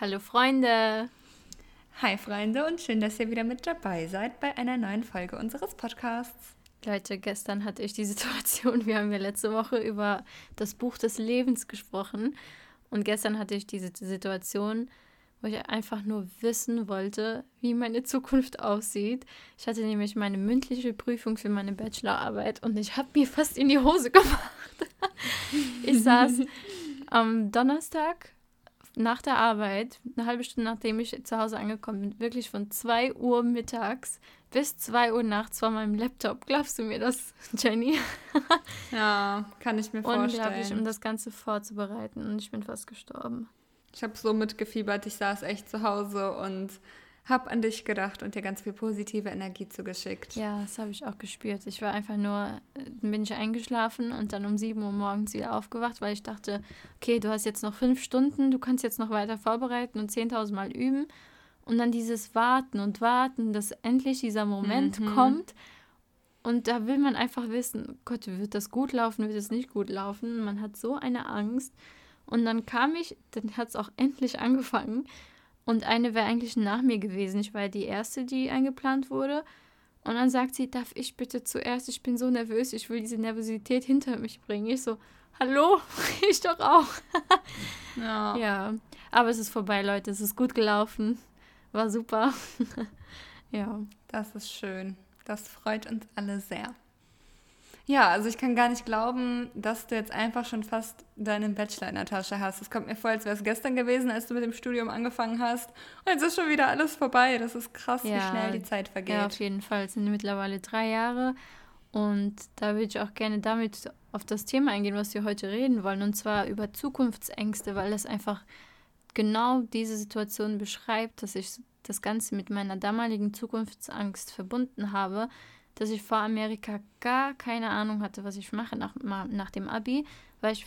Hallo Freunde. Hi Freunde und schön, dass ihr wieder mit dabei seid bei einer neuen Folge unseres Podcasts. Leute, gestern hatte ich die Situation, wir haben ja letzte Woche über das Buch des Lebens gesprochen und gestern hatte ich diese Situation, wo ich einfach nur wissen wollte, wie meine Zukunft aussieht. Ich hatte nämlich meine mündliche Prüfung für meine Bachelorarbeit und ich habe mir fast in die Hose gemacht. ich saß am Donnerstag nach der Arbeit, eine halbe Stunde nachdem ich zu Hause angekommen bin, wirklich von 2 Uhr mittags bis 2 Uhr nachts vor meinem Laptop. Glaubst du mir das, Jenny? ja, kann ich mir vorstellen. Unglaublich, um das Ganze vorzubereiten und ich bin fast gestorben. Ich habe so mitgefiebert, ich saß echt zu Hause und habe an dich gedacht und dir ganz viel positive Energie zugeschickt. Ja, das habe ich auch gespürt. Ich war einfach nur, äh, bin ich eingeschlafen und dann um 7 Uhr morgens wieder aufgewacht, weil ich dachte, okay, du hast jetzt noch fünf Stunden, du kannst jetzt noch weiter vorbereiten und 10.000 Mal üben. Und dann dieses Warten und Warten, dass endlich dieser Moment mhm. kommt. Und da will man einfach wissen, Gott, wird das gut laufen, wird es nicht gut laufen? Man hat so eine Angst. Und dann kam ich, dann hat es auch endlich angefangen. Und eine wäre eigentlich nach mir gewesen. Ich war die erste, die eingeplant wurde. Und dann sagt sie, darf ich bitte zuerst? Ich bin so nervös, ich will diese Nervosität hinter mich bringen. Ich so, hallo, ich doch auch. ja. ja. Aber es ist vorbei, Leute. Es ist gut gelaufen. War super. ja. Das ist schön. Das freut uns alle sehr. Ja, also ich kann gar nicht glauben, dass du jetzt einfach schon fast deinen Bachelor in der Tasche hast. Es kommt mir vor, als wäre es gestern gewesen, als du mit dem Studium angefangen hast. Und jetzt ist schon wieder alles vorbei. Das ist krass, ja, wie schnell die Zeit vergeht. Ja, auf jeden Fall. Es sind mittlerweile drei Jahre. Und da würde ich auch gerne damit auf das Thema eingehen, was wir heute reden wollen. Und zwar über Zukunftsängste, weil das einfach genau diese Situation beschreibt, dass ich das Ganze mit meiner damaligen Zukunftsangst verbunden habe dass ich vor Amerika gar keine Ahnung hatte, was ich mache nach, nach dem Abi, weil ich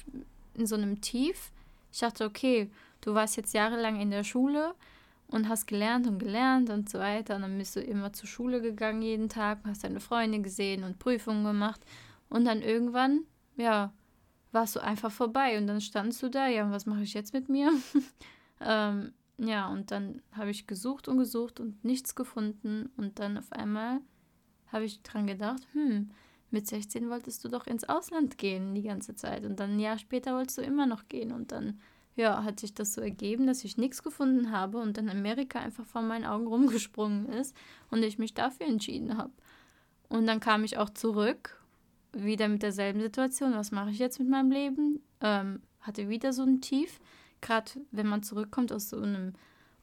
in so einem Tief, ich dachte, okay, du warst jetzt jahrelang in der Schule und hast gelernt und gelernt und so weiter. Und dann bist du immer zur Schule gegangen jeden Tag, hast deine Freunde gesehen und Prüfungen gemacht. Und dann irgendwann, ja, warst du einfach vorbei und dann standst du da, ja, was mache ich jetzt mit mir? ähm, ja, und dann habe ich gesucht und gesucht und nichts gefunden und dann auf einmal habe ich dran gedacht, hm, mit 16 wolltest du doch ins Ausland gehen die ganze Zeit und dann ein Jahr später wolltest du immer noch gehen und dann ja, hat sich das so ergeben, dass ich nichts gefunden habe und dann Amerika einfach vor meinen Augen rumgesprungen ist und ich mich dafür entschieden habe. Und dann kam ich auch zurück, wieder mit derselben Situation. Was mache ich jetzt mit meinem Leben? Ähm, hatte wieder so ein Tief. Gerade wenn man zurückkommt aus so einem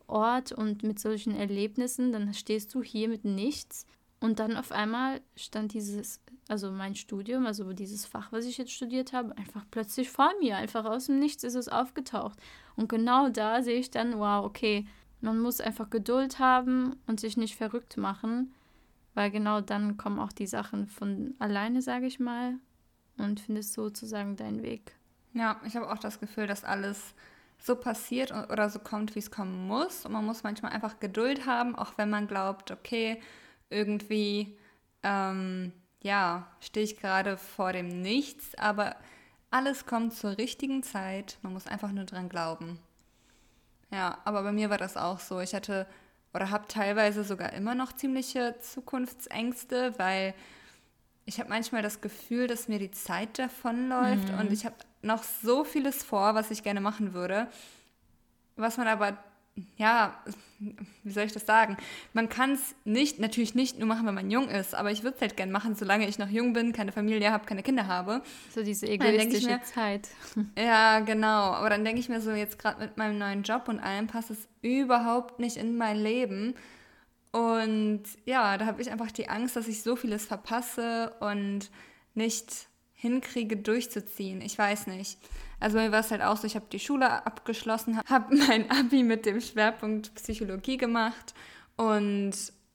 Ort und mit solchen Erlebnissen, dann stehst du hier mit nichts und dann auf einmal stand dieses, also mein Studium, also dieses Fach, was ich jetzt studiert habe, einfach plötzlich vor mir. Einfach aus dem Nichts ist es aufgetaucht. Und genau da sehe ich dann, wow, okay, man muss einfach Geduld haben und sich nicht verrückt machen, weil genau dann kommen auch die Sachen von alleine, sage ich mal, und findest sozusagen deinen Weg. Ja, ich habe auch das Gefühl, dass alles so passiert oder so kommt, wie es kommen muss. Und man muss manchmal einfach Geduld haben, auch wenn man glaubt, okay, irgendwie, ähm, ja, stehe ich gerade vor dem Nichts, aber alles kommt zur richtigen Zeit. Man muss einfach nur dran glauben. Ja, aber bei mir war das auch so. Ich hatte oder habe teilweise sogar immer noch ziemliche Zukunftsängste, weil ich habe manchmal das Gefühl, dass mir die Zeit davonläuft mhm. und ich habe noch so vieles vor, was ich gerne machen würde, was man aber ja, wie soll ich das sagen? Man kann es nicht, natürlich nicht nur machen, wenn man jung ist, aber ich würde es halt gerne machen, solange ich noch jung bin, keine Familie habe, keine Kinder habe. So diese egoistische mir, Zeit. Ja, genau. Aber dann denke ich mir so, jetzt gerade mit meinem neuen Job und allem passt es überhaupt nicht in mein Leben. Und ja, da habe ich einfach die Angst, dass ich so vieles verpasse und nicht hinkriege, durchzuziehen. Ich weiß nicht. Also bei mir war es halt auch so, ich habe die Schule abgeschlossen, habe mein Abi mit dem Schwerpunkt Psychologie gemacht und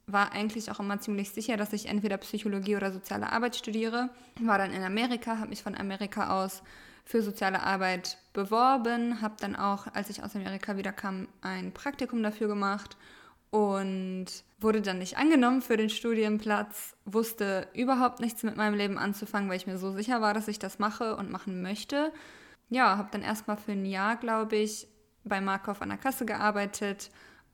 war eigentlich auch immer ziemlich sicher, dass ich entweder Psychologie oder soziale Arbeit studiere. War dann in Amerika, habe mich von Amerika aus für soziale Arbeit beworben, habe dann auch, als ich aus Amerika wieder kam, ein Praktikum dafür gemacht und wurde dann nicht angenommen für den Studienplatz, wusste überhaupt nichts mit meinem Leben anzufangen, weil ich mir so sicher war, dass ich das mache und machen möchte ja, habe dann erstmal für ein Jahr, glaube ich, bei Markov an der Kasse gearbeitet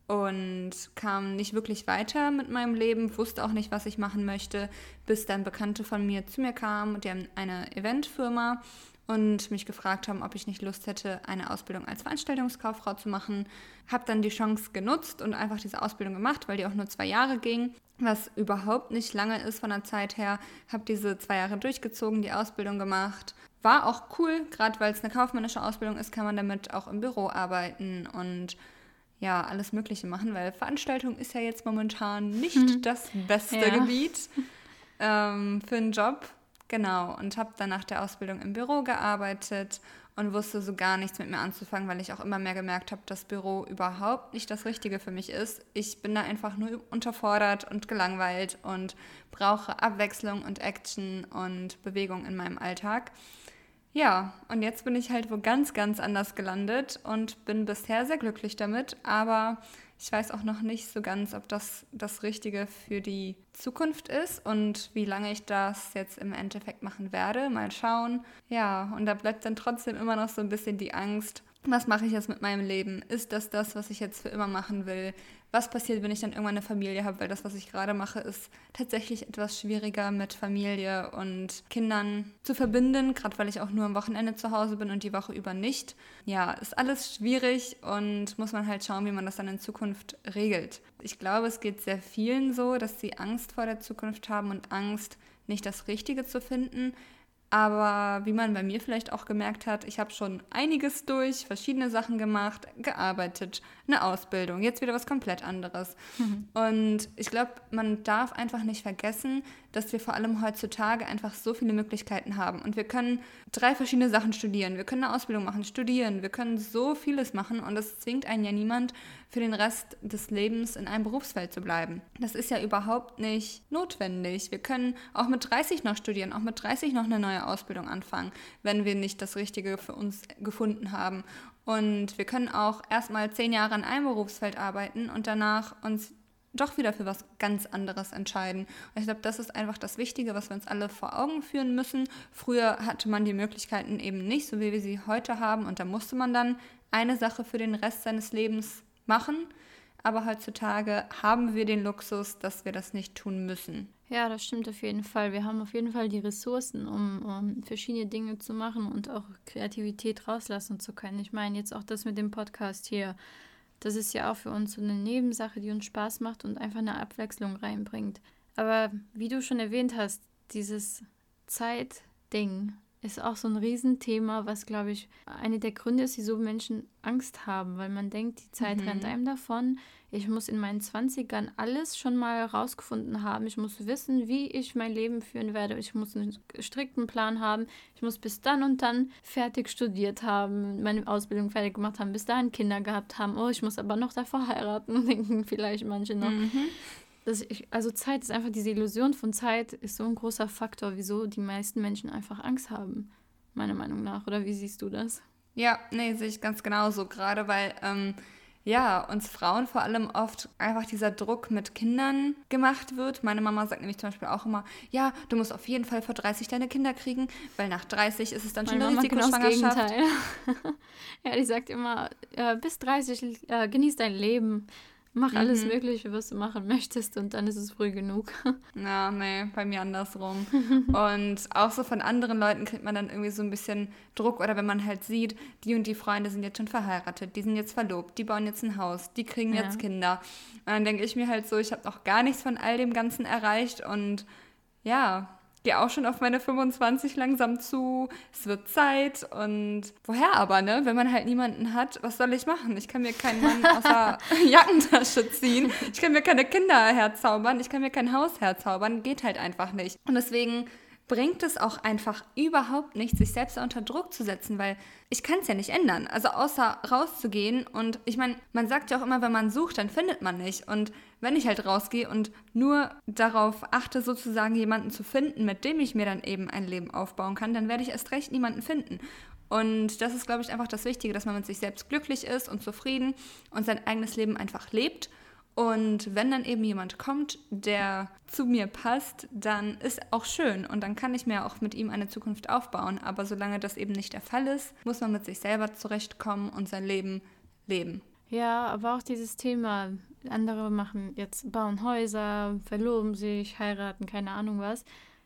und kam nicht wirklich weiter mit meinem Leben, wusste auch nicht, was ich machen möchte, bis dann Bekannte von mir zu mir kamen und die haben eine Eventfirma und mich gefragt haben, ob ich nicht Lust hätte, eine Ausbildung als Veranstaltungskauffrau zu machen. Habe dann die Chance genutzt und einfach diese Ausbildung gemacht, weil die auch nur zwei Jahre ging, was überhaupt nicht lange ist von der Zeit her. Habe diese zwei Jahre durchgezogen, die Ausbildung gemacht. War auch cool, gerade weil es eine kaufmännische Ausbildung ist, kann man damit auch im Büro arbeiten und ja, alles Mögliche machen, weil Veranstaltung ist ja jetzt momentan nicht hm. das beste ja. Gebiet ähm, für einen Job. Genau, und habe dann nach der Ausbildung im Büro gearbeitet und wusste so gar nichts mit mir anzufangen, weil ich auch immer mehr gemerkt habe, dass Büro überhaupt nicht das Richtige für mich ist. Ich bin da einfach nur unterfordert und gelangweilt und brauche Abwechslung und Action und Bewegung in meinem Alltag. Ja, und jetzt bin ich halt wo ganz, ganz anders gelandet und bin bisher sehr glücklich damit, aber ich weiß auch noch nicht so ganz, ob das das Richtige für die Zukunft ist und wie lange ich das jetzt im Endeffekt machen werde. Mal schauen. Ja, und da bleibt dann trotzdem immer noch so ein bisschen die Angst, was mache ich jetzt mit meinem Leben? Ist das das, was ich jetzt für immer machen will? Was passiert, wenn ich dann irgendwann eine Familie habe? Weil das, was ich gerade mache, ist tatsächlich etwas schwieriger mit Familie und Kindern zu verbinden, gerade weil ich auch nur am Wochenende zu Hause bin und die Woche über nicht. Ja, ist alles schwierig und muss man halt schauen, wie man das dann in Zukunft regelt. Ich glaube, es geht sehr vielen so, dass sie Angst vor der Zukunft haben und Angst, nicht das Richtige zu finden. Aber wie man bei mir vielleicht auch gemerkt hat, ich habe schon einiges durch, verschiedene Sachen gemacht, gearbeitet, eine Ausbildung, jetzt wieder was komplett anderes. Mhm. Und ich glaube, man darf einfach nicht vergessen, dass wir vor allem heutzutage einfach so viele Möglichkeiten haben. Und wir können drei verschiedene Sachen studieren. Wir können eine Ausbildung machen, studieren. Wir können so vieles machen. Und es zwingt einen ja niemand, für den Rest des Lebens in einem Berufsfeld zu bleiben. Das ist ja überhaupt nicht notwendig. Wir können auch mit 30 noch studieren, auch mit 30 noch eine neue Ausbildung anfangen, wenn wir nicht das Richtige für uns gefunden haben. Und wir können auch erstmal zehn Jahre an einem Berufsfeld arbeiten und danach uns doch wieder für was ganz anderes entscheiden. Und ich glaube, das ist einfach das Wichtige, was wir uns alle vor Augen führen müssen. Früher hatte man die Möglichkeiten eben nicht, so wie wir sie heute haben. Und da musste man dann eine Sache für den Rest seines Lebens machen. Aber heutzutage haben wir den Luxus, dass wir das nicht tun müssen. Ja, das stimmt auf jeden Fall. Wir haben auf jeden Fall die Ressourcen, um, um verschiedene Dinge zu machen und auch Kreativität rauslassen zu können. Ich meine, jetzt auch das mit dem Podcast hier das ist ja auch für uns so eine Nebensache, die uns Spaß macht und einfach eine Abwechslung reinbringt. Aber wie du schon erwähnt hast, dieses Zeitding ist auch so ein Riesenthema, was, glaube ich, eine der Gründe ist, wieso Menschen Angst haben, weil man denkt, die Zeit mhm. rennt einem davon. Ich muss in meinen 20ern alles schon mal herausgefunden haben. Ich muss wissen, wie ich mein Leben führen werde. Ich muss einen strikten Plan haben. Ich muss bis dann und dann fertig studiert haben, meine Ausbildung fertig gemacht haben, bis dahin Kinder gehabt haben. Oh, ich muss aber noch davor heiraten, denken vielleicht manche noch. Mhm. Das ich, also Zeit ist einfach diese Illusion von Zeit ist so ein großer Faktor, wieso die meisten Menschen einfach Angst haben, meiner Meinung nach. Oder wie siehst du das? Ja, nee, sehe ich ganz genauso. Gerade weil, ähm, ja, uns Frauen vor allem oft einfach dieser Druck mit Kindern gemacht wird. Meine Mama sagt nämlich zum Beispiel auch immer, ja, du musst auf jeden Fall vor 30 deine Kinder kriegen, weil nach 30 ist es dann Meine schon eine Risikoschwangerschaft. Genau ja, die sagt immer, äh, bis 30 äh, genieß dein Leben. Mach alles mhm. Mögliche, was du machen möchtest und dann ist es früh genug. Ja, nee, bei mir andersrum. und auch so von anderen Leuten kriegt man dann irgendwie so ein bisschen Druck oder wenn man halt sieht, die und die Freunde sind jetzt schon verheiratet, die sind jetzt verlobt, die bauen jetzt ein Haus, die kriegen ja. jetzt Kinder. Und dann denke ich mir halt so, ich habe noch gar nichts von all dem Ganzen erreicht und ja, gehe auch schon auf meine 25 langsam zu. Es wird Zeit und woher aber, ne? Wenn man halt niemanden hat, was soll ich machen? Ich kann mir keinen Mann aus der Jackentasche ziehen. Ich kann mir keine Kinder herzaubern. Ich kann mir kein Haus herzaubern. Geht halt einfach nicht. Und deswegen bringt es auch einfach überhaupt nichts, sich selbst unter Druck zu setzen, weil ich kann es ja nicht ändern. Also außer rauszugehen und ich meine, man sagt ja auch immer, wenn man sucht, dann findet man nicht. Und wenn ich halt rausgehe und nur darauf achte, sozusagen jemanden zu finden, mit dem ich mir dann eben ein Leben aufbauen kann, dann werde ich erst recht niemanden finden. Und das ist, glaube ich, einfach das Wichtige, dass man mit sich selbst glücklich ist und zufrieden und sein eigenes Leben einfach lebt und wenn dann eben jemand kommt, der zu mir passt, dann ist auch schön und dann kann ich mir auch mit ihm eine Zukunft aufbauen. Aber solange das eben nicht der Fall ist, muss man mit sich selber zurechtkommen und sein Leben leben. Ja, aber auch dieses Thema, andere machen jetzt, bauen Häuser, verloben sich, heiraten, keine Ahnung was.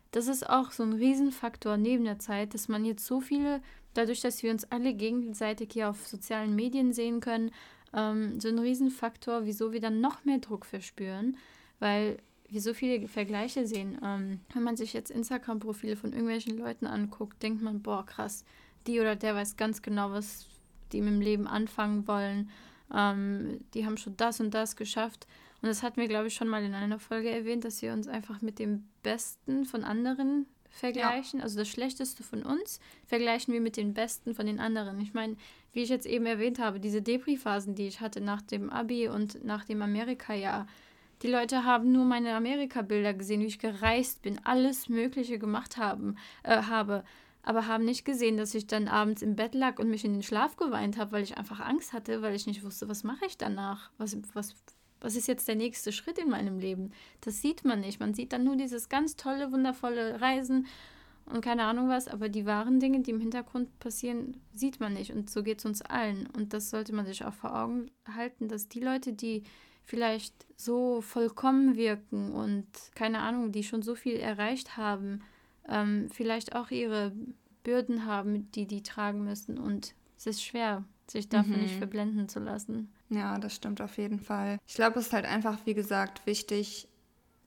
Das ist auch so ein Riesenfaktor neben der Zeit, dass man jetzt so viele, dadurch, dass wir uns alle gegenseitig hier auf sozialen Medien sehen können, ähm, so ein Riesenfaktor, wieso wir dann noch mehr Druck verspüren, weil wir so viele Vergleiche sehen. Ähm, wenn man sich jetzt Instagram-Profile von irgendwelchen Leuten anguckt, denkt man, boah, krass, die oder der weiß ganz genau, was die mit dem Leben anfangen wollen. Ähm, die haben schon das und das geschafft. Und das hatten wir, glaube ich, schon mal in einer Folge erwähnt, dass wir uns einfach mit dem Besten von anderen vergleichen. Ja. Also das Schlechteste von uns vergleichen wir mit den Besten von den anderen. Ich meine, wie ich jetzt eben erwähnt habe, diese Depri-Phasen, die ich hatte nach dem Abi und nach dem Amerika-Jahr, die Leute haben nur meine Amerika-Bilder gesehen, wie ich gereist bin, alles Mögliche gemacht haben, äh, habe, aber haben nicht gesehen, dass ich dann abends im Bett lag und mich in den Schlaf geweint habe, weil ich einfach Angst hatte, weil ich nicht wusste, was mache ich danach, was, was, was ist jetzt der nächste Schritt in meinem Leben. Das sieht man nicht. Man sieht dann nur dieses ganz tolle, wundervolle Reisen und keine Ahnung was, aber die wahren Dinge, die im Hintergrund passieren, sieht man nicht. Und so geht es uns allen. Und das sollte man sich auch vor Augen halten, dass die Leute, die vielleicht so vollkommen wirken und keine Ahnung, die schon so viel erreicht haben, ähm, vielleicht auch ihre Bürden haben, die die tragen müssen. Und es ist schwer, sich davon mhm. nicht verblenden zu lassen. Ja, das stimmt auf jeden Fall. Ich glaube, es ist halt einfach, wie gesagt, wichtig,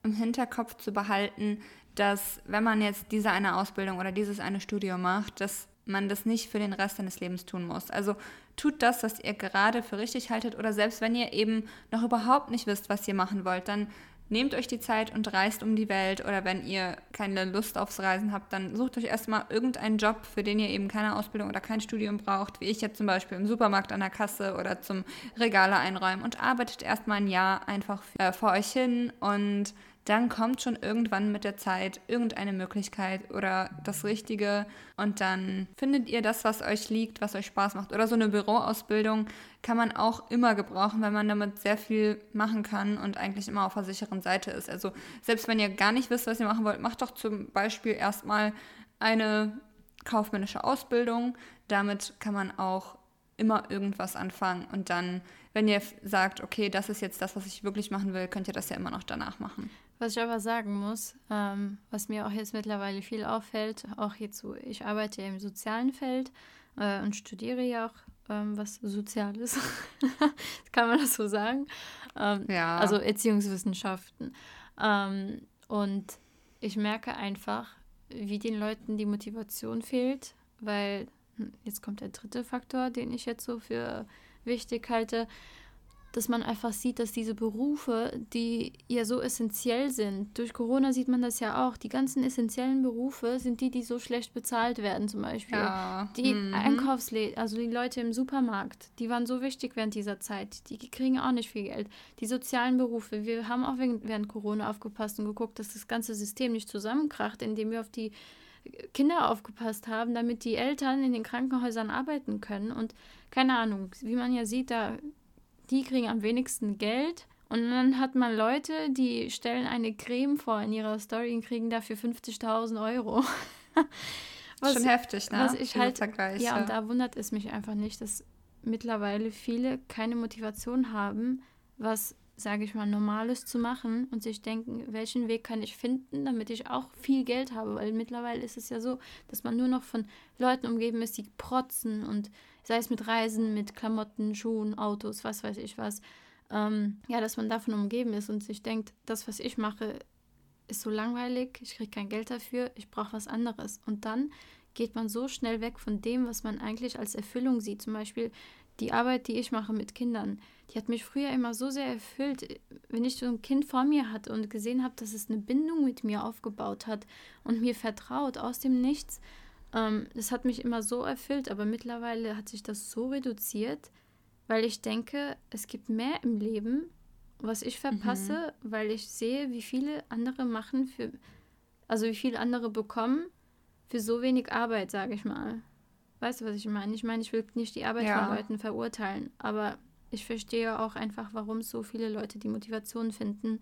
im Hinterkopf zu behalten, dass wenn man jetzt diese eine Ausbildung oder dieses eine Studium macht, dass man das nicht für den Rest seines Lebens tun muss. Also tut das, was ihr gerade für richtig haltet oder selbst wenn ihr eben noch überhaupt nicht wisst, was ihr machen wollt, dann nehmt euch die Zeit und reist um die Welt oder wenn ihr keine Lust aufs Reisen habt, dann sucht euch erstmal irgendeinen Job, für den ihr eben keine Ausbildung oder kein Studium braucht, wie ich jetzt zum Beispiel im Supermarkt an der Kasse oder zum Regale einräumen und arbeitet erstmal ein Jahr einfach äh, vor euch hin und dann kommt schon irgendwann mit der Zeit irgendeine Möglichkeit oder das Richtige und dann findet ihr das, was euch liegt, was euch Spaß macht. Oder so eine Büroausbildung kann man auch immer gebrauchen, weil man damit sehr viel machen kann und eigentlich immer auf der sicheren Seite ist. Also selbst wenn ihr gar nicht wisst, was ihr machen wollt, macht doch zum Beispiel erstmal eine kaufmännische Ausbildung. Damit kann man auch immer irgendwas anfangen und dann, wenn ihr sagt, okay, das ist jetzt das, was ich wirklich machen will, könnt ihr das ja immer noch danach machen. Was ich aber sagen muss, ähm, was mir auch jetzt mittlerweile viel auffällt, auch jetzt so, ich arbeite ja im sozialen Feld äh, und studiere ja auch ähm, was Soziales, kann man das so sagen. Ähm, ja. Also Erziehungswissenschaften. Ähm, und ich merke einfach, wie den Leuten die Motivation fehlt, weil hm, jetzt kommt der dritte Faktor, den ich jetzt so für wichtig halte dass man einfach sieht, dass diese Berufe, die ja so essentiell sind, durch Corona sieht man das ja auch, die ganzen essentiellen Berufe sind die, die so schlecht bezahlt werden zum Beispiel. Ja. Die mhm. Einkaufsläden, also die Leute im Supermarkt, die waren so wichtig während dieser Zeit, die kriegen auch nicht viel Geld. Die sozialen Berufe, wir haben auch während Corona aufgepasst und geguckt, dass das ganze System nicht zusammenkracht, indem wir auf die Kinder aufgepasst haben, damit die Eltern in den Krankenhäusern arbeiten können. Und keine Ahnung, wie man ja sieht, da die kriegen am wenigsten Geld. Und dann hat man Leute, die stellen eine Creme vor in ihrer Story und kriegen dafür 50.000 Euro. was, Schon heftig, ne? Was ich halt, Vergleich, ja, ja, und da wundert es mich einfach nicht, dass mittlerweile viele keine Motivation haben, was, sage ich mal, Normales zu machen und sich denken, welchen Weg kann ich finden, damit ich auch viel Geld habe. Weil mittlerweile ist es ja so, dass man nur noch von Leuten umgeben ist, die protzen und sei es mit Reisen, mit Klamotten, Schuhen, Autos, was weiß ich was. Ähm, ja, dass man davon umgeben ist und sich denkt, das, was ich mache, ist so langweilig, ich kriege kein Geld dafür, ich brauche was anderes. Und dann geht man so schnell weg von dem, was man eigentlich als Erfüllung sieht. Zum Beispiel die Arbeit, die ich mache mit Kindern, die hat mich früher immer so sehr erfüllt, wenn ich so ein Kind vor mir hatte und gesehen habe, dass es eine Bindung mit mir aufgebaut hat und mir vertraut aus dem Nichts. Ähm, das hat mich immer so erfüllt, aber mittlerweile hat sich das so reduziert, weil ich denke, es gibt mehr im Leben, was ich verpasse, mhm. weil ich sehe, wie viele andere machen für, also wie viele andere bekommen für so wenig Arbeit, sage ich mal. Weißt du, was ich meine? Ich meine, ich will nicht die Arbeit ja. von Leuten verurteilen, aber ich verstehe auch einfach, warum so viele Leute die Motivation finden,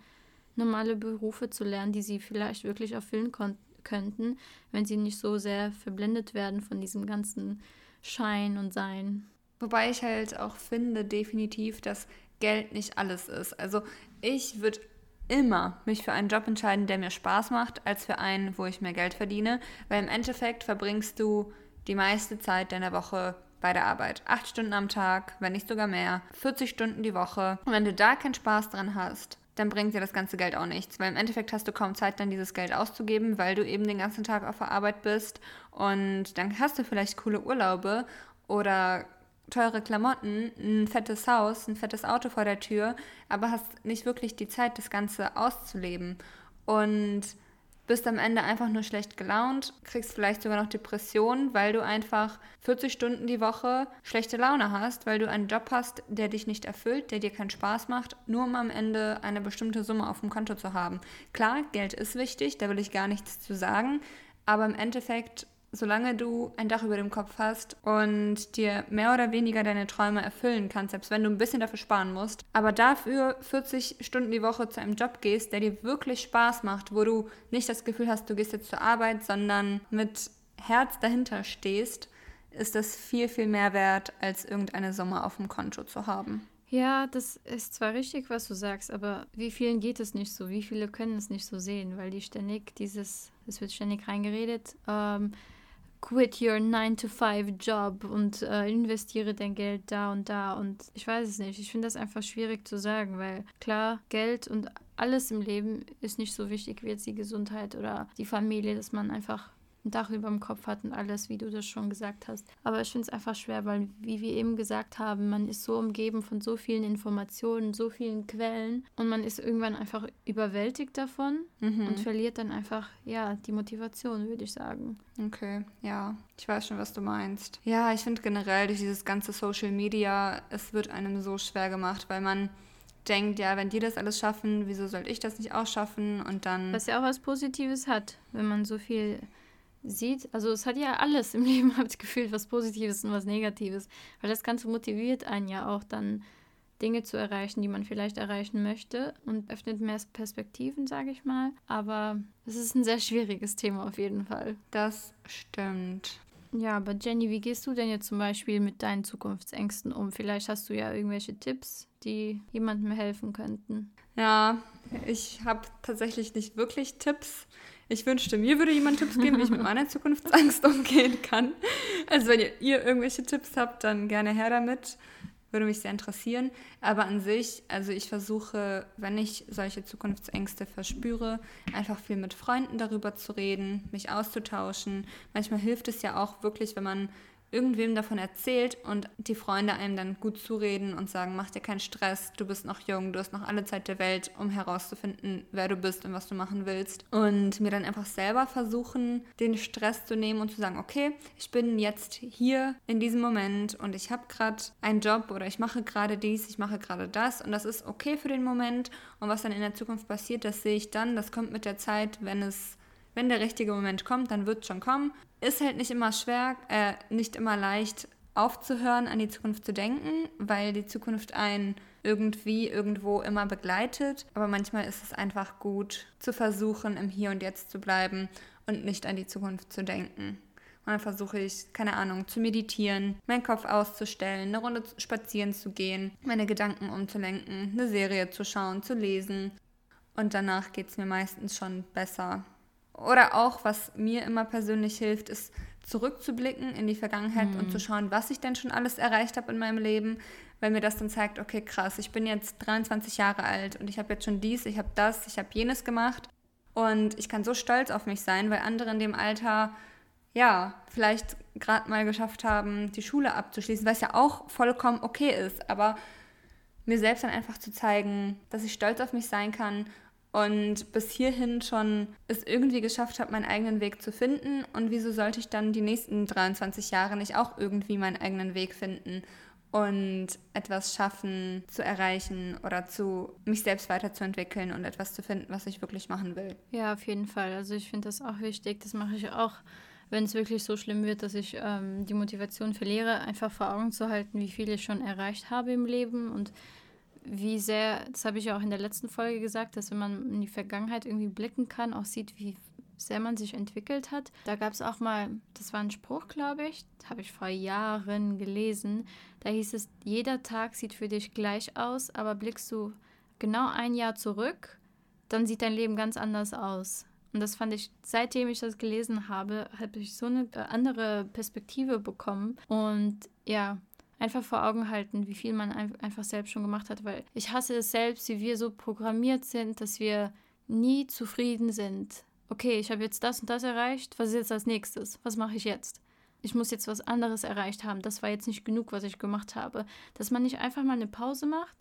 normale Berufe zu lernen, die sie vielleicht wirklich erfüllen konnten könnten, wenn sie nicht so sehr verblendet werden von diesem ganzen Schein und Sein. Wobei ich halt auch finde, definitiv, dass Geld nicht alles ist. Also ich würde immer mich für einen Job entscheiden, der mir Spaß macht, als für einen, wo ich mehr Geld verdiene. Weil im Endeffekt verbringst du die meiste Zeit deiner Woche bei der Arbeit. Acht Stunden am Tag, wenn nicht sogar mehr. 40 Stunden die Woche. Und wenn du da keinen Spaß dran hast, dann bringt dir das ganze Geld auch nichts. Weil im Endeffekt hast du kaum Zeit, dann dieses Geld auszugeben, weil du eben den ganzen Tag auf der Arbeit bist. Und dann hast du vielleicht coole Urlaube oder teure Klamotten, ein fettes Haus, ein fettes Auto vor der Tür, aber hast nicht wirklich die Zeit, das Ganze auszuleben. Und bist am Ende einfach nur schlecht gelaunt, kriegst vielleicht sogar noch Depressionen, weil du einfach 40 Stunden die Woche schlechte Laune hast, weil du einen Job hast, der dich nicht erfüllt, der dir keinen Spaß macht, nur um am Ende eine bestimmte Summe auf dem Konto zu haben. Klar, Geld ist wichtig, da will ich gar nichts zu sagen, aber im Endeffekt solange du ein Dach über dem Kopf hast und dir mehr oder weniger deine Träume erfüllen kannst, selbst wenn du ein bisschen dafür sparen musst, aber dafür 40 Stunden die Woche zu einem Job gehst, der dir wirklich Spaß macht, wo du nicht das Gefühl hast, du gehst jetzt zur Arbeit, sondern mit Herz dahinter stehst, ist das viel, viel mehr wert, als irgendeine Summe auf dem Konto zu haben. Ja, das ist zwar richtig, was du sagst, aber wie vielen geht es nicht so? Wie viele können es nicht so sehen? Weil die ständig dieses, es wird ständig reingeredet, ähm, quit your 9-to-5-Job und äh, investiere dein Geld da und da. Und ich weiß es nicht. Ich finde das einfach schwierig zu sagen, weil klar, Geld und alles im Leben ist nicht so wichtig wie jetzt die Gesundheit oder die Familie, dass man einfach ein Dach über dem Kopf hat und alles, wie du das schon gesagt hast. Aber ich finde es einfach schwer, weil, wie wir eben gesagt haben, man ist so umgeben von so vielen Informationen, so vielen Quellen und man ist irgendwann einfach überwältigt davon mhm. und verliert dann einfach, ja, die Motivation, würde ich sagen. Okay, ja, ich weiß schon, was du meinst. Ja, ich finde generell durch dieses ganze Social Media, es wird einem so schwer gemacht, weil man denkt, ja, wenn die das alles schaffen, wieso sollte ich das nicht auch schaffen? Und dann. Was ja auch was Positives hat, wenn man so viel sieht, also es hat ja alles im Leben, habe ich gefühlt, was Positives und was Negatives, weil das Ganze motiviert einen ja auch dann Dinge zu erreichen, die man vielleicht erreichen möchte und öffnet mehr Perspektiven, sage ich mal. Aber es ist ein sehr schwieriges Thema auf jeden Fall. Das stimmt. Ja, aber Jenny, wie gehst du denn jetzt zum Beispiel mit deinen Zukunftsängsten um? Vielleicht hast du ja irgendwelche Tipps, die jemandem helfen könnten. Ja, ich habe tatsächlich nicht wirklich Tipps. Ich wünschte, mir würde jemand Tipps geben, wie ich mit meiner Zukunftsangst umgehen kann. Also wenn ihr, ihr irgendwelche Tipps habt, dann gerne her damit. Würde mich sehr interessieren. Aber an sich, also ich versuche, wenn ich solche Zukunftsängste verspüre, einfach viel mit Freunden darüber zu reden, mich auszutauschen. Manchmal hilft es ja auch wirklich, wenn man irgendwem davon erzählt und die Freunde einem dann gut zureden und sagen, mach dir keinen Stress, du bist noch jung, du hast noch alle Zeit der Welt, um herauszufinden, wer du bist und was du machen willst. Und mir dann einfach selber versuchen, den Stress zu nehmen und zu sagen, okay, ich bin jetzt hier in diesem Moment und ich habe gerade einen Job oder ich mache gerade dies, ich mache gerade das und das ist okay für den Moment. Und was dann in der Zukunft passiert, das sehe ich dann, das kommt mit der Zeit, wenn es wenn der richtige Moment kommt, dann wird es schon kommen. Ist halt nicht immer schwer, äh, nicht immer leicht aufzuhören, an die Zukunft zu denken, weil die Zukunft einen irgendwie irgendwo immer begleitet. Aber manchmal ist es einfach gut zu versuchen, im Hier und Jetzt zu bleiben und nicht an die Zukunft zu denken. Und dann versuche ich, keine Ahnung, zu meditieren, meinen Kopf auszustellen, eine Runde spazieren zu gehen, meine Gedanken umzulenken, eine Serie zu schauen, zu lesen. Und danach geht es mir meistens schon besser. Oder auch, was mir immer persönlich hilft, ist zurückzublicken in die Vergangenheit mhm. und zu schauen, was ich denn schon alles erreicht habe in meinem Leben, weil mir das dann zeigt, okay, krass, ich bin jetzt 23 Jahre alt und ich habe jetzt schon dies, ich habe das, ich habe jenes gemacht und ich kann so stolz auf mich sein, weil andere in dem Alter ja, vielleicht gerade mal geschafft haben, die Schule abzuschließen, was ja auch vollkommen okay ist, aber mir selbst dann einfach zu zeigen, dass ich stolz auf mich sein kann und bis hierhin schon es irgendwie geschafft habe, meinen eigenen Weg zu finden. Und wieso sollte ich dann die nächsten 23 Jahre nicht auch irgendwie meinen eigenen Weg finden und etwas schaffen, zu erreichen oder zu mich selbst weiterzuentwickeln und etwas zu finden, was ich wirklich machen will? Ja, auf jeden Fall. Also ich finde das auch wichtig. Das mache ich auch wenn es wirklich so schlimm wird, dass ich ähm, die Motivation verliere, einfach vor Augen zu halten, wie viel ich schon erreicht habe im Leben und wie sehr, das habe ich ja auch in der letzten Folge gesagt, dass wenn man in die Vergangenheit irgendwie blicken kann, auch sieht, wie sehr man sich entwickelt hat. Da gab es auch mal, das war ein Spruch, glaube ich, habe ich vor Jahren gelesen. Da hieß es, jeder Tag sieht für dich gleich aus, aber blickst du genau ein Jahr zurück, dann sieht dein Leben ganz anders aus. Und das fand ich, seitdem ich das gelesen habe, habe ich so eine andere Perspektive bekommen. Und ja, einfach vor Augen halten, wie viel man einfach selbst schon gemacht hat, weil ich hasse es selbst, wie wir so programmiert sind, dass wir nie zufrieden sind. Okay, ich habe jetzt das und das erreicht, was ist jetzt als nächstes? Was mache ich jetzt? Ich muss jetzt was anderes erreicht haben. Das war jetzt nicht genug, was ich gemacht habe. Dass man nicht einfach mal eine Pause macht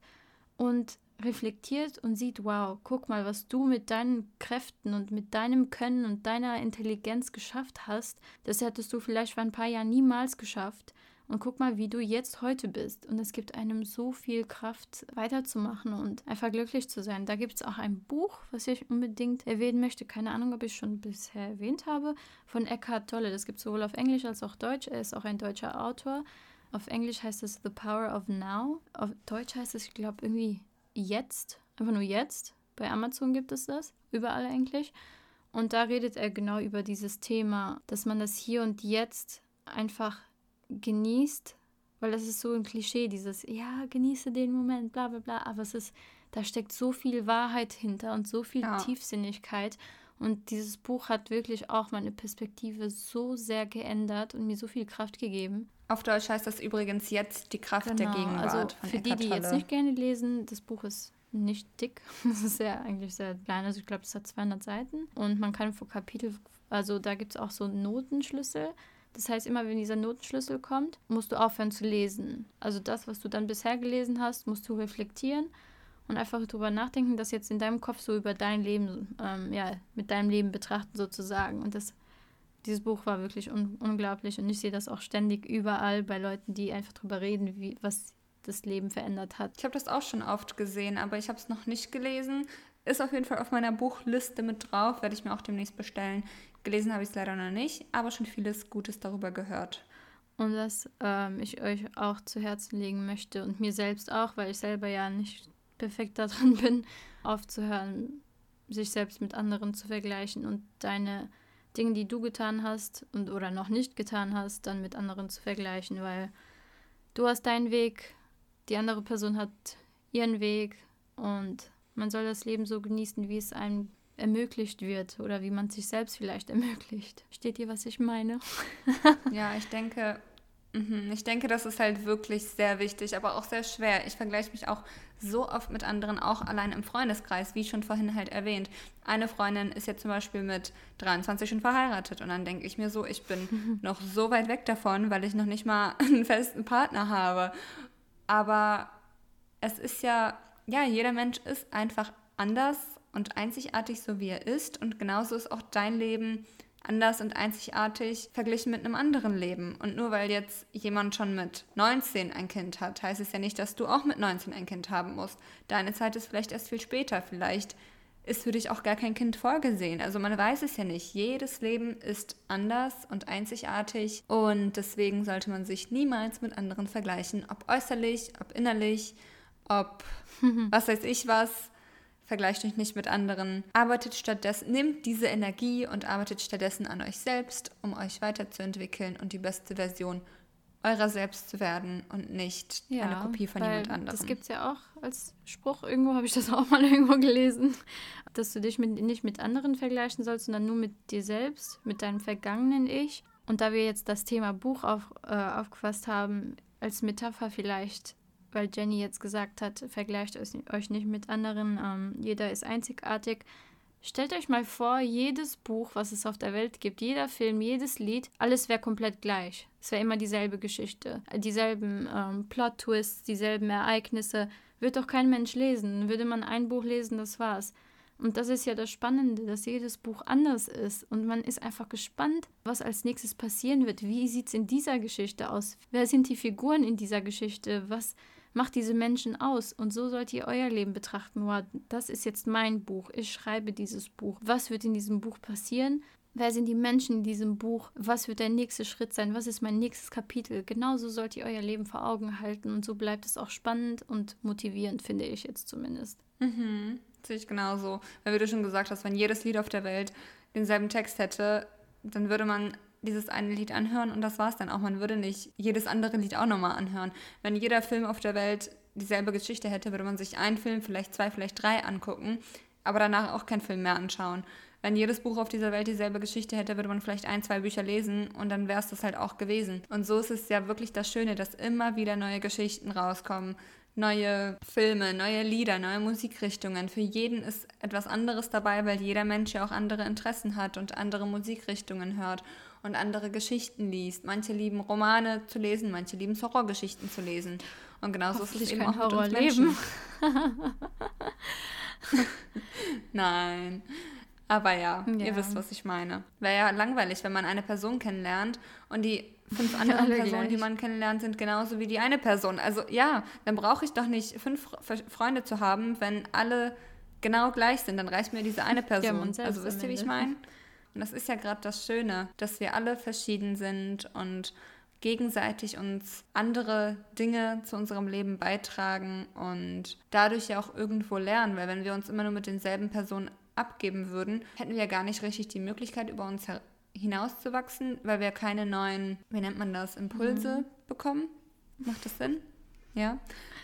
und reflektiert und sieht, wow, guck mal, was du mit deinen Kräften und mit deinem Können und deiner Intelligenz geschafft hast. Das hättest du vielleicht vor ein paar Jahren niemals geschafft. Und guck mal, wie du jetzt heute bist. Und es gibt einem so viel Kraft, weiterzumachen und einfach glücklich zu sein. Da gibt es auch ein Buch, was ich unbedingt erwähnen möchte. Keine Ahnung, ob ich schon bisher erwähnt habe. Von Eckhart Tolle. Das gibt es sowohl auf Englisch als auch Deutsch. Er ist auch ein deutscher Autor. Auf Englisch heißt es The Power of Now. Auf Deutsch heißt es, ich glaube, irgendwie jetzt. Einfach nur jetzt. Bei Amazon gibt es das. Überall eigentlich. Und da redet er genau über dieses Thema, dass man das hier und jetzt einfach genießt, weil das ist so ein Klischee, dieses, ja, genieße den Moment, bla bla bla, aber es ist, da steckt so viel Wahrheit hinter und so viel ja. Tiefsinnigkeit. Und dieses Buch hat wirklich auch meine Perspektive so sehr geändert und mir so viel Kraft gegeben. Auf Deutsch heißt das übrigens jetzt die Kraft genau, der Gegenwart. Also für die, die jetzt nicht gerne lesen, das Buch ist nicht dick. Es ist ja eigentlich sehr klein. Also ich glaube, es hat 200 Seiten. Und man kann vor Kapitel, also da gibt es auch so Notenschlüssel. Das heißt, immer wenn dieser Notenschlüssel kommt, musst du aufhören zu lesen. Also das, was du dann bisher gelesen hast, musst du reflektieren und einfach darüber nachdenken, das jetzt in deinem Kopf so über dein Leben, ähm, ja, mit deinem Leben betrachten sozusagen. Und das, dieses Buch war wirklich un unglaublich und ich sehe das auch ständig überall bei Leuten, die einfach darüber reden, wie, was das Leben verändert hat. Ich habe das auch schon oft gesehen, aber ich habe es noch nicht gelesen. Ist auf jeden Fall auf meiner Buchliste mit drauf, werde ich mir auch demnächst bestellen. Gelesen habe ich es leider noch nicht, aber schon vieles Gutes darüber gehört. Und was ähm, ich euch auch zu Herzen legen möchte und mir selbst auch, weil ich selber ja nicht perfekt darin bin, aufzuhören, sich selbst mit anderen zu vergleichen und deine Dinge, die du getan hast und oder noch nicht getan hast, dann mit anderen zu vergleichen, weil du hast deinen Weg, die andere Person hat ihren Weg und man soll das Leben so genießen, wie es einem ermöglicht wird oder wie man sich selbst vielleicht ermöglicht. Steht ihr, was ich meine? ja, ich denke, mhm, ich denke, das ist halt wirklich sehr wichtig, aber auch sehr schwer. Ich vergleiche mich auch so oft mit anderen, auch allein im Freundeskreis, wie schon vorhin halt erwähnt. Eine Freundin ist jetzt zum Beispiel mit 23 schon verheiratet und dann denke ich mir so, ich bin noch so weit weg davon, weil ich noch nicht mal einen festen Partner habe. Aber es ist ja, ja, jeder Mensch ist einfach anders und einzigartig, so wie er ist. Und genauso ist auch dein Leben anders und einzigartig verglichen mit einem anderen Leben. Und nur weil jetzt jemand schon mit 19 ein Kind hat, heißt es ja nicht, dass du auch mit 19 ein Kind haben musst. Deine Zeit ist vielleicht erst viel später. Vielleicht ist für dich auch gar kein Kind vorgesehen. Also man weiß es ja nicht. Jedes Leben ist anders und einzigartig und deswegen sollte man sich niemals mit anderen vergleichen, ob äußerlich, ob innerlich, ob was weiß ich was. Vergleicht euch nicht mit anderen. Arbeitet stattdessen, nehmt diese Energie und arbeitet stattdessen an euch selbst, um euch weiterzuentwickeln und die beste Version eurer selbst zu werden und nicht ja, eine Kopie von jemand anderem. Das gibt es ja auch als Spruch. Irgendwo habe ich das auch mal irgendwo gelesen, dass du dich mit, nicht mit anderen vergleichen sollst, sondern nur mit dir selbst, mit deinem vergangenen Ich. Und da wir jetzt das Thema Buch auf, äh, aufgefasst haben, als Metapher vielleicht weil Jenny jetzt gesagt hat, vergleicht euch nicht mit anderen, ähm, jeder ist einzigartig. Stellt euch mal vor, jedes Buch, was es auf der Welt gibt, jeder Film, jedes Lied, alles wäre komplett gleich. Es wäre immer dieselbe Geschichte, dieselben ähm, Plot-Twists, dieselben Ereignisse. Wird doch kein Mensch lesen. Würde man ein Buch lesen, das war's. Und das ist ja das Spannende, dass jedes Buch anders ist und man ist einfach gespannt, was als nächstes passieren wird. Wie sieht es in dieser Geschichte aus? Wer sind die Figuren in dieser Geschichte? Was macht diese Menschen aus. Und so sollt ihr euer Leben betrachten. Wow, das ist jetzt mein Buch. Ich schreibe dieses Buch. Was wird in diesem Buch passieren? Wer sind die Menschen in diesem Buch? Was wird der nächste Schritt sein? Was ist mein nächstes Kapitel? Genauso sollt ihr euer Leben vor Augen halten und so bleibt es auch spannend und motivierend, finde ich jetzt zumindest. Mhm, sehe ich genauso. Weil wie du schon gesagt hast, wenn jedes Lied auf der Welt denselben Text hätte, dann würde man dieses eine Lied anhören und das war es dann auch. Man würde nicht jedes andere Lied auch nochmal anhören. Wenn jeder Film auf der Welt dieselbe Geschichte hätte, würde man sich einen Film, vielleicht zwei, vielleicht drei angucken, aber danach auch keinen Film mehr anschauen. Wenn jedes Buch auf dieser Welt dieselbe Geschichte hätte, würde man vielleicht ein, zwei Bücher lesen und dann wäre es das halt auch gewesen. Und so ist es ja wirklich das Schöne, dass immer wieder neue Geschichten rauskommen, neue Filme, neue Lieder, neue Musikrichtungen. Für jeden ist etwas anderes dabei, weil jeder Mensch ja auch andere Interessen hat und andere Musikrichtungen hört und andere Geschichten liest. Manche lieben Romane zu lesen, manche lieben Horrorgeschichten zu lesen. Und genauso ist es eben auch Horror mit uns Menschen. Nein. Aber ja, ja, ihr wisst, was ich meine. Wäre ja langweilig, wenn man eine Person kennenlernt und die fünf anderen Personen, gleich. die man kennenlernt, sind genauso wie die eine Person. Also ja, dann brauche ich doch nicht fünf Freunde zu haben, wenn alle genau gleich sind. Dann reicht mir diese eine Person. Ja, also wisst ihr, wie ich meine? Und das ist ja gerade das Schöne, dass wir alle verschieden sind und gegenseitig uns andere Dinge zu unserem Leben beitragen und dadurch ja auch irgendwo lernen, weil wenn wir uns immer nur mit denselben Personen abgeben würden, hätten wir ja gar nicht richtig die Möglichkeit, über uns hinauszuwachsen, weil wir keine neuen, wie nennt man das, Impulse mhm. bekommen. Macht das Sinn? Ja,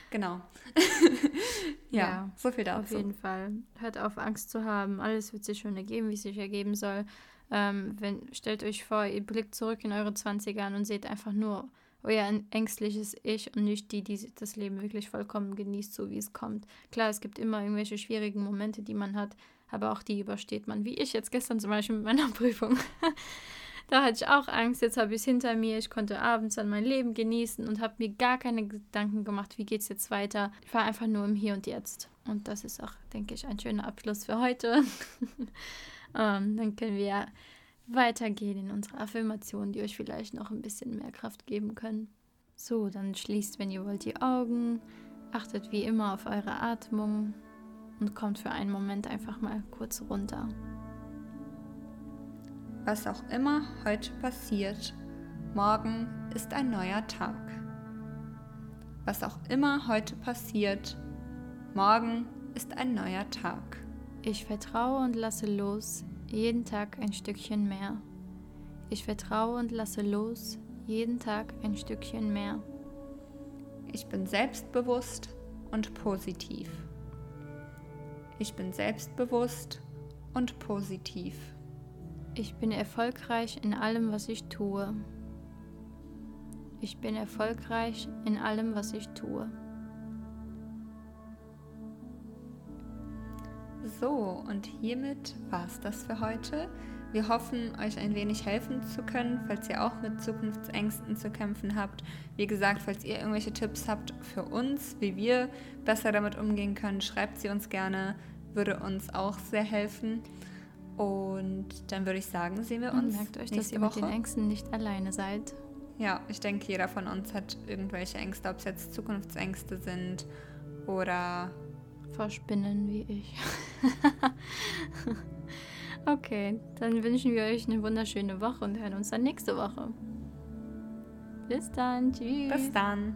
genau. ja, ja, so viel dazu. Auf jeden Fall. Hört auf, Angst zu haben. Alles wird sich schon ergeben, wie es sich ergeben soll. Ähm, wenn, stellt euch vor, ihr blickt zurück in eure 20er und seht einfach nur euer ängstliches Ich und nicht die, die das Leben wirklich vollkommen genießt, so wie es kommt. Klar, es gibt immer irgendwelche schwierigen Momente, die man hat, aber auch die übersteht man. Wie ich jetzt gestern zum Beispiel mit meiner Prüfung. Da hatte ich auch Angst, jetzt habe ich es hinter mir. Ich konnte abends dann mein Leben genießen und habe mir gar keine Gedanken gemacht, wie geht es jetzt weiter. Ich war einfach nur im Hier und Jetzt. Und das ist auch, denke ich, ein schöner Abschluss für heute. ähm, dann können wir weitergehen in unsere Affirmationen, die euch vielleicht noch ein bisschen mehr Kraft geben können. So, dann schließt, wenn ihr wollt, die Augen. Achtet wie immer auf eure Atmung und kommt für einen Moment einfach mal kurz runter. Was auch immer heute passiert, morgen ist ein neuer Tag. Was auch immer heute passiert, morgen ist ein neuer Tag. Ich vertraue und lasse los, jeden Tag ein Stückchen mehr. Ich vertraue und lasse los, jeden Tag ein Stückchen mehr. Ich bin selbstbewusst und positiv. Ich bin selbstbewusst und positiv. Ich bin erfolgreich in allem, was ich tue. Ich bin erfolgreich in allem, was ich tue. So, und hiermit war es das für heute. Wir hoffen, euch ein wenig helfen zu können, falls ihr auch mit Zukunftsängsten zu kämpfen habt. Wie gesagt, falls ihr irgendwelche Tipps habt für uns, wie wir besser damit umgehen können, schreibt sie uns gerne würde uns auch sehr helfen. Und dann würde ich sagen, sehen wir uns. Und merkt euch, dass ihr Woche. mit den Ängsten nicht alleine seid. Ja, ich denke, jeder von uns hat irgendwelche Ängste, ob es jetzt Zukunftsängste sind oder vor Spinnen wie ich. okay, dann wünschen wir euch eine wunderschöne Woche und hören uns dann nächste Woche. Bis dann. Tschüss. Bis dann.